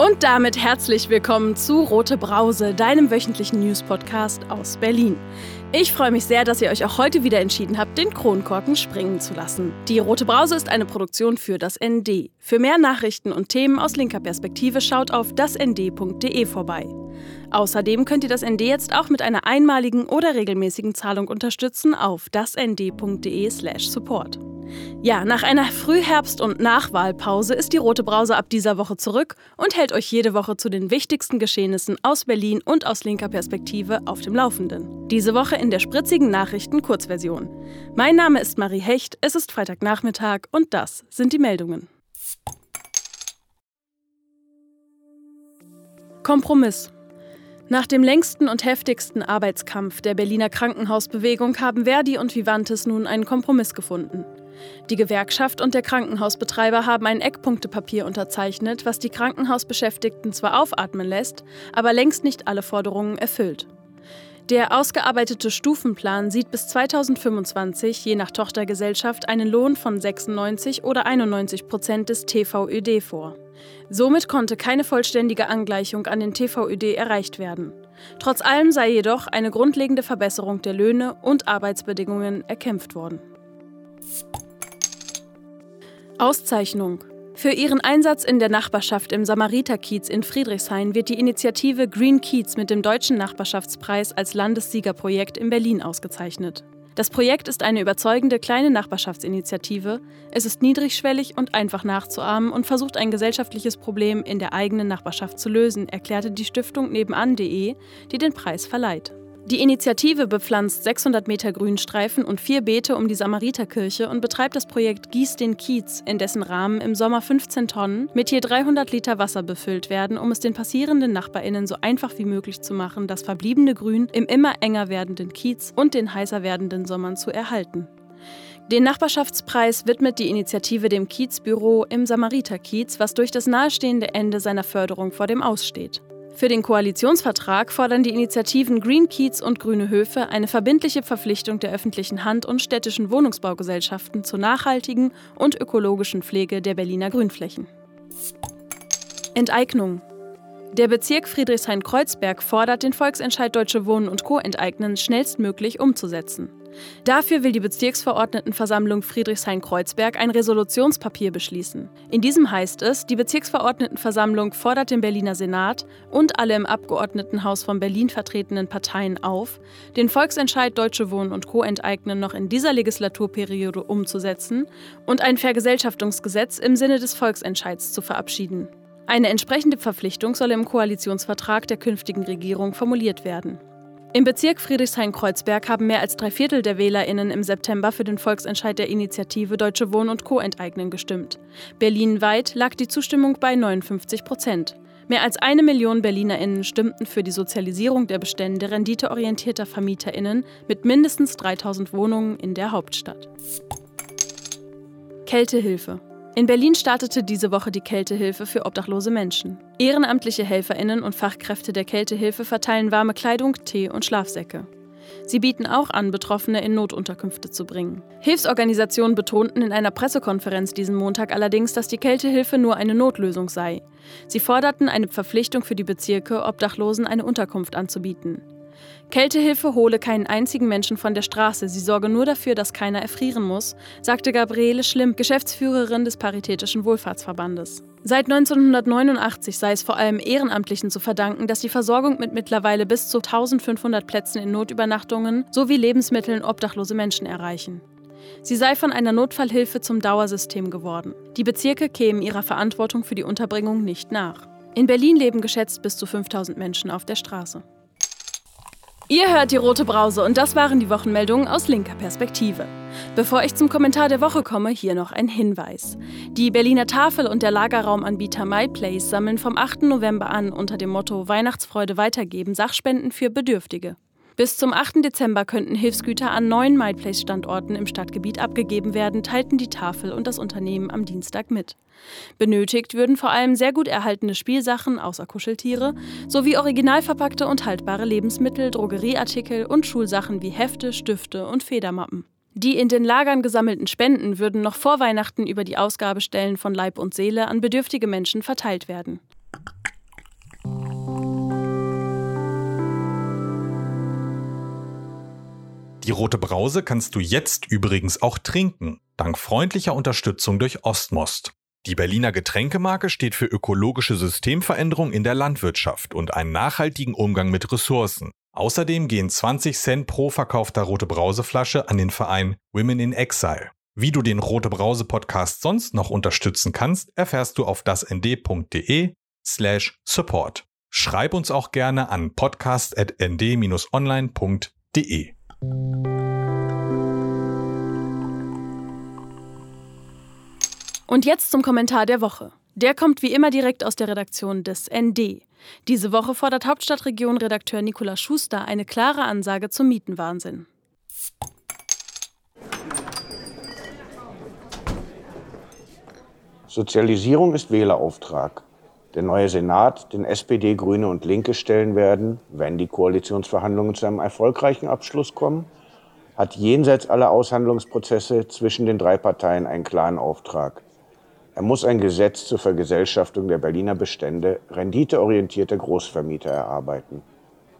Und damit herzlich willkommen zu Rote Brause, deinem wöchentlichen News-Podcast aus Berlin. Ich freue mich sehr, dass ihr euch auch heute wieder entschieden habt, den Kronkorken springen zu lassen. Die Rote Brause ist eine Produktion für das ND. Für mehr Nachrichten und Themen aus linker Perspektive schaut auf dasnd.de vorbei. Außerdem könnt ihr das ND jetzt auch mit einer einmaligen oder regelmäßigen Zahlung unterstützen auf dasnd.de/support. Ja, nach einer Frühherbst- und Nachwahlpause ist die Rote Brause ab dieser Woche zurück und hält euch jede Woche zu den wichtigsten Geschehnissen aus Berlin und aus linker Perspektive auf dem Laufenden. Diese Woche in der spritzigen Nachrichten Kurzversion. Mein Name ist Marie Hecht, es ist Freitagnachmittag und das sind die Meldungen. Kompromiss. Nach dem längsten und heftigsten Arbeitskampf der Berliner Krankenhausbewegung haben Verdi und Vivantes nun einen Kompromiss gefunden. Die Gewerkschaft und der Krankenhausbetreiber haben ein Eckpunktepapier unterzeichnet, was die Krankenhausbeschäftigten zwar aufatmen lässt, aber längst nicht alle Forderungen erfüllt. Der ausgearbeitete Stufenplan sieht bis 2025 je nach Tochtergesellschaft einen Lohn von 96 oder 91 Prozent des TVÖD vor. Somit konnte keine vollständige Angleichung an den TVÖD erreicht werden. Trotz allem sei jedoch eine grundlegende Verbesserung der Löhne und Arbeitsbedingungen erkämpft worden. Auszeichnung. Für ihren Einsatz in der Nachbarschaft im Samariterkiez in Friedrichshain wird die Initiative Green Kiez mit dem Deutschen Nachbarschaftspreis als Landessiegerprojekt in Berlin ausgezeichnet. Das Projekt ist eine überzeugende kleine Nachbarschaftsinitiative. Es ist niedrigschwellig und einfach nachzuahmen und versucht ein gesellschaftliches Problem in der eigenen Nachbarschaft zu lösen, erklärte die Stiftung nebenan.de, die den Preis verleiht. Die Initiative bepflanzt 600 Meter Grünstreifen und vier Beete um die Samariterkirche und betreibt das Projekt Gieß den Kiez, in dessen Rahmen im Sommer 15 Tonnen mit je 300 Liter Wasser befüllt werden, um es den passierenden NachbarInnen so einfach wie möglich zu machen, das verbliebene Grün im immer enger werdenden Kiez und den heißer werdenden Sommern zu erhalten. Den Nachbarschaftspreis widmet die Initiative dem Kiezbüro im Samariterkiez, was durch das nahestehende Ende seiner Förderung vor dem Aussteht. Für den Koalitionsvertrag fordern die Initiativen Green Kiez und Grüne Höfe eine verbindliche Verpflichtung der öffentlichen Hand und städtischen Wohnungsbaugesellschaften zur nachhaltigen und ökologischen Pflege der Berliner Grünflächen. Enteignung. Der Bezirk Friedrichshain-Kreuzberg fordert, den Volksentscheid Deutsche Wohnen und Co. enteignen schnellstmöglich umzusetzen. Dafür will die Bezirksverordnetenversammlung Friedrichshain-Kreuzberg ein Resolutionspapier beschließen. In diesem heißt es, die Bezirksverordnetenversammlung fordert den Berliner Senat und alle im Abgeordnetenhaus von Berlin vertretenen Parteien auf, den Volksentscheid Deutsche Wohnen und Co. enteignen noch in dieser Legislaturperiode umzusetzen und ein Vergesellschaftungsgesetz im Sinne des Volksentscheids zu verabschieden. Eine entsprechende Verpflichtung soll im Koalitionsvertrag der künftigen Regierung formuliert werden. Im Bezirk Friedrichshain-Kreuzberg haben mehr als drei Viertel der WählerInnen im September für den Volksentscheid der Initiative Deutsche Wohnen und Co. enteignen gestimmt. Berlinweit lag die Zustimmung bei 59 Prozent. Mehr als eine Million BerlinerInnen stimmten für die Sozialisierung der Bestände renditeorientierter VermieterInnen mit mindestens 3000 Wohnungen in der Hauptstadt. Kältehilfe. In Berlin startete diese Woche die Kältehilfe für obdachlose Menschen. Ehrenamtliche Helferinnen und Fachkräfte der Kältehilfe verteilen warme Kleidung, Tee und Schlafsäcke. Sie bieten auch an, Betroffene in Notunterkünfte zu bringen. Hilfsorganisationen betonten in einer Pressekonferenz diesen Montag allerdings, dass die Kältehilfe nur eine Notlösung sei. Sie forderten eine Verpflichtung für die Bezirke, Obdachlosen eine Unterkunft anzubieten. Kältehilfe hole keinen einzigen Menschen von der Straße, sie sorge nur dafür, dass keiner erfrieren muss, sagte Gabriele Schlimm, Geschäftsführerin des Paritätischen Wohlfahrtsverbandes. Seit 1989 sei es vor allem Ehrenamtlichen zu verdanken, dass die Versorgung mit mittlerweile bis zu 1500 Plätzen in Notübernachtungen sowie Lebensmitteln obdachlose Menschen erreichen. Sie sei von einer Notfallhilfe zum Dauersystem geworden. Die Bezirke kämen ihrer Verantwortung für die Unterbringung nicht nach. In Berlin leben geschätzt bis zu 5000 Menschen auf der Straße. Ihr hört die Rote Brause und das waren die Wochenmeldungen aus linker Perspektive. Bevor ich zum Kommentar der Woche komme, hier noch ein Hinweis. Die Berliner Tafel und der Lagerraumanbieter MyPlace sammeln vom 8. November an unter dem Motto Weihnachtsfreude weitergeben Sachspenden für Bedürftige. Bis zum 8. Dezember könnten Hilfsgüter an neun MyPlace-Standorten im Stadtgebiet abgegeben werden, teilten die Tafel und das Unternehmen am Dienstag mit. Benötigt würden vor allem sehr gut erhaltene Spielsachen außer Kuscheltiere sowie original verpackte und haltbare Lebensmittel, Drogerieartikel und Schulsachen wie Hefte, Stifte und Federmappen. Die in den Lagern gesammelten Spenden würden noch vor Weihnachten über die Ausgabestellen von Leib und Seele an bedürftige Menschen verteilt werden. Die rote Brause kannst du jetzt übrigens auch trinken, dank freundlicher Unterstützung durch Ostmost. Die Berliner Getränkemarke steht für ökologische Systemveränderung in der Landwirtschaft und einen nachhaltigen Umgang mit Ressourcen. Außerdem gehen 20 Cent pro verkaufter Rote Brauseflasche an den Verein Women in Exile. Wie du den Rote Brause Podcast sonst noch unterstützen kannst, erfährst du auf dasnd.de slash support. Schreib uns auch gerne an podcast.nd-online.de. Und jetzt zum Kommentar der Woche. Der kommt wie immer direkt aus der Redaktion des ND. Diese Woche fordert Hauptstadtregion-Redakteur Nikolaus Schuster eine klare Ansage zum Mietenwahnsinn. Sozialisierung ist Wählerauftrag. Der neue Senat, den SPD, Grüne und Linke stellen werden, wenn die Koalitionsverhandlungen zu einem erfolgreichen Abschluss kommen, hat jenseits aller Aushandlungsprozesse zwischen den drei Parteien einen klaren Auftrag. Er muss ein Gesetz zur Vergesellschaftung der Berliner Bestände renditeorientierter Großvermieter erarbeiten.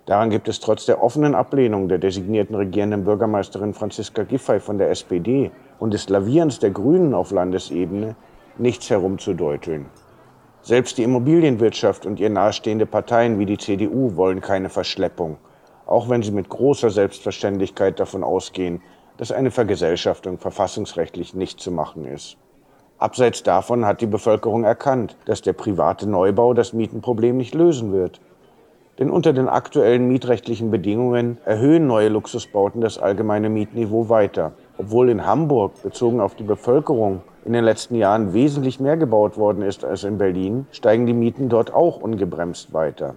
Daran gibt es trotz der offenen Ablehnung der designierten regierenden Bürgermeisterin Franziska Giffey von der SPD und des Lavierens der Grünen auf Landesebene nichts herumzudeuteln. Selbst die Immobilienwirtschaft und ihr nahestehende Parteien wie die CDU wollen keine Verschleppung, auch wenn sie mit großer Selbstverständlichkeit davon ausgehen, dass eine Vergesellschaftung verfassungsrechtlich nicht zu machen ist. Abseits davon hat die Bevölkerung erkannt, dass der private Neubau das Mietenproblem nicht lösen wird. Denn unter den aktuellen mietrechtlichen Bedingungen erhöhen neue Luxusbauten das allgemeine Mietniveau weiter. Obwohl in Hamburg bezogen auf die Bevölkerung in den letzten Jahren wesentlich mehr gebaut worden ist als in Berlin, steigen die Mieten dort auch ungebremst weiter.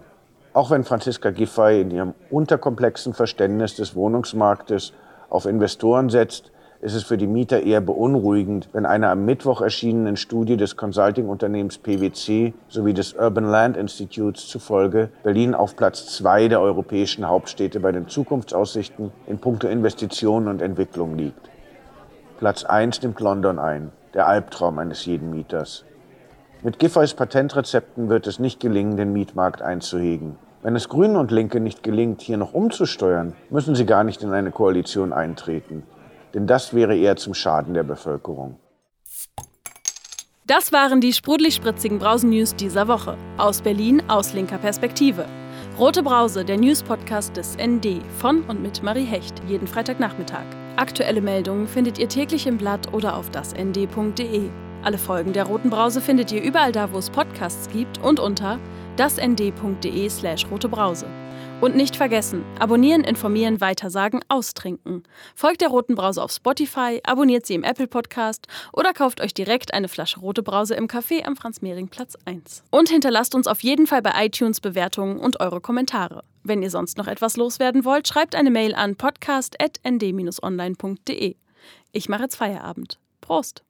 Auch wenn Franziska Giffey in ihrem unterkomplexen Verständnis des Wohnungsmarktes auf Investoren setzt, ist es für die Mieter eher beunruhigend, wenn einer am Mittwoch erschienenen Studie des Consulting-Unternehmens PwC sowie des Urban Land Institutes zufolge Berlin auf Platz zwei der europäischen Hauptstädte bei den Zukunftsaussichten in puncto Investitionen und Entwicklung liegt. Platz eins nimmt London ein, der Albtraum eines jeden Mieters. Mit Giffeys Patentrezepten wird es nicht gelingen, den Mietmarkt einzuhegen. Wenn es Grünen und Linke nicht gelingt, hier noch umzusteuern, müssen sie gar nicht in eine Koalition eintreten denn das wäre eher zum Schaden der Bevölkerung. Das waren die sprudelig-spritzigen Brausen-News dieser Woche. Aus Berlin aus linker Perspektive. Rote Brause, der News-Podcast des ND von und mit Marie Hecht, jeden Freitagnachmittag. Aktuelle Meldungen findet ihr täglich im Blatt oder auf dasnd.de. Alle Folgen der Roten Brause findet ihr überall da, wo es Podcasts gibt und unter dasnd.de slash rotebrause. Und nicht vergessen, abonnieren, informieren, weitersagen, austrinken. Folgt der Roten Brause auf Spotify, abonniert sie im Apple Podcast oder kauft euch direkt eine Flasche Rote Brause im Café am Franz-Mehring-Platz 1. Und hinterlasst uns auf jeden Fall bei iTunes Bewertungen und eure Kommentare. Wenn ihr sonst noch etwas loswerden wollt, schreibt eine Mail an podcast.nd-online.de. Ich mache jetzt Feierabend. Prost!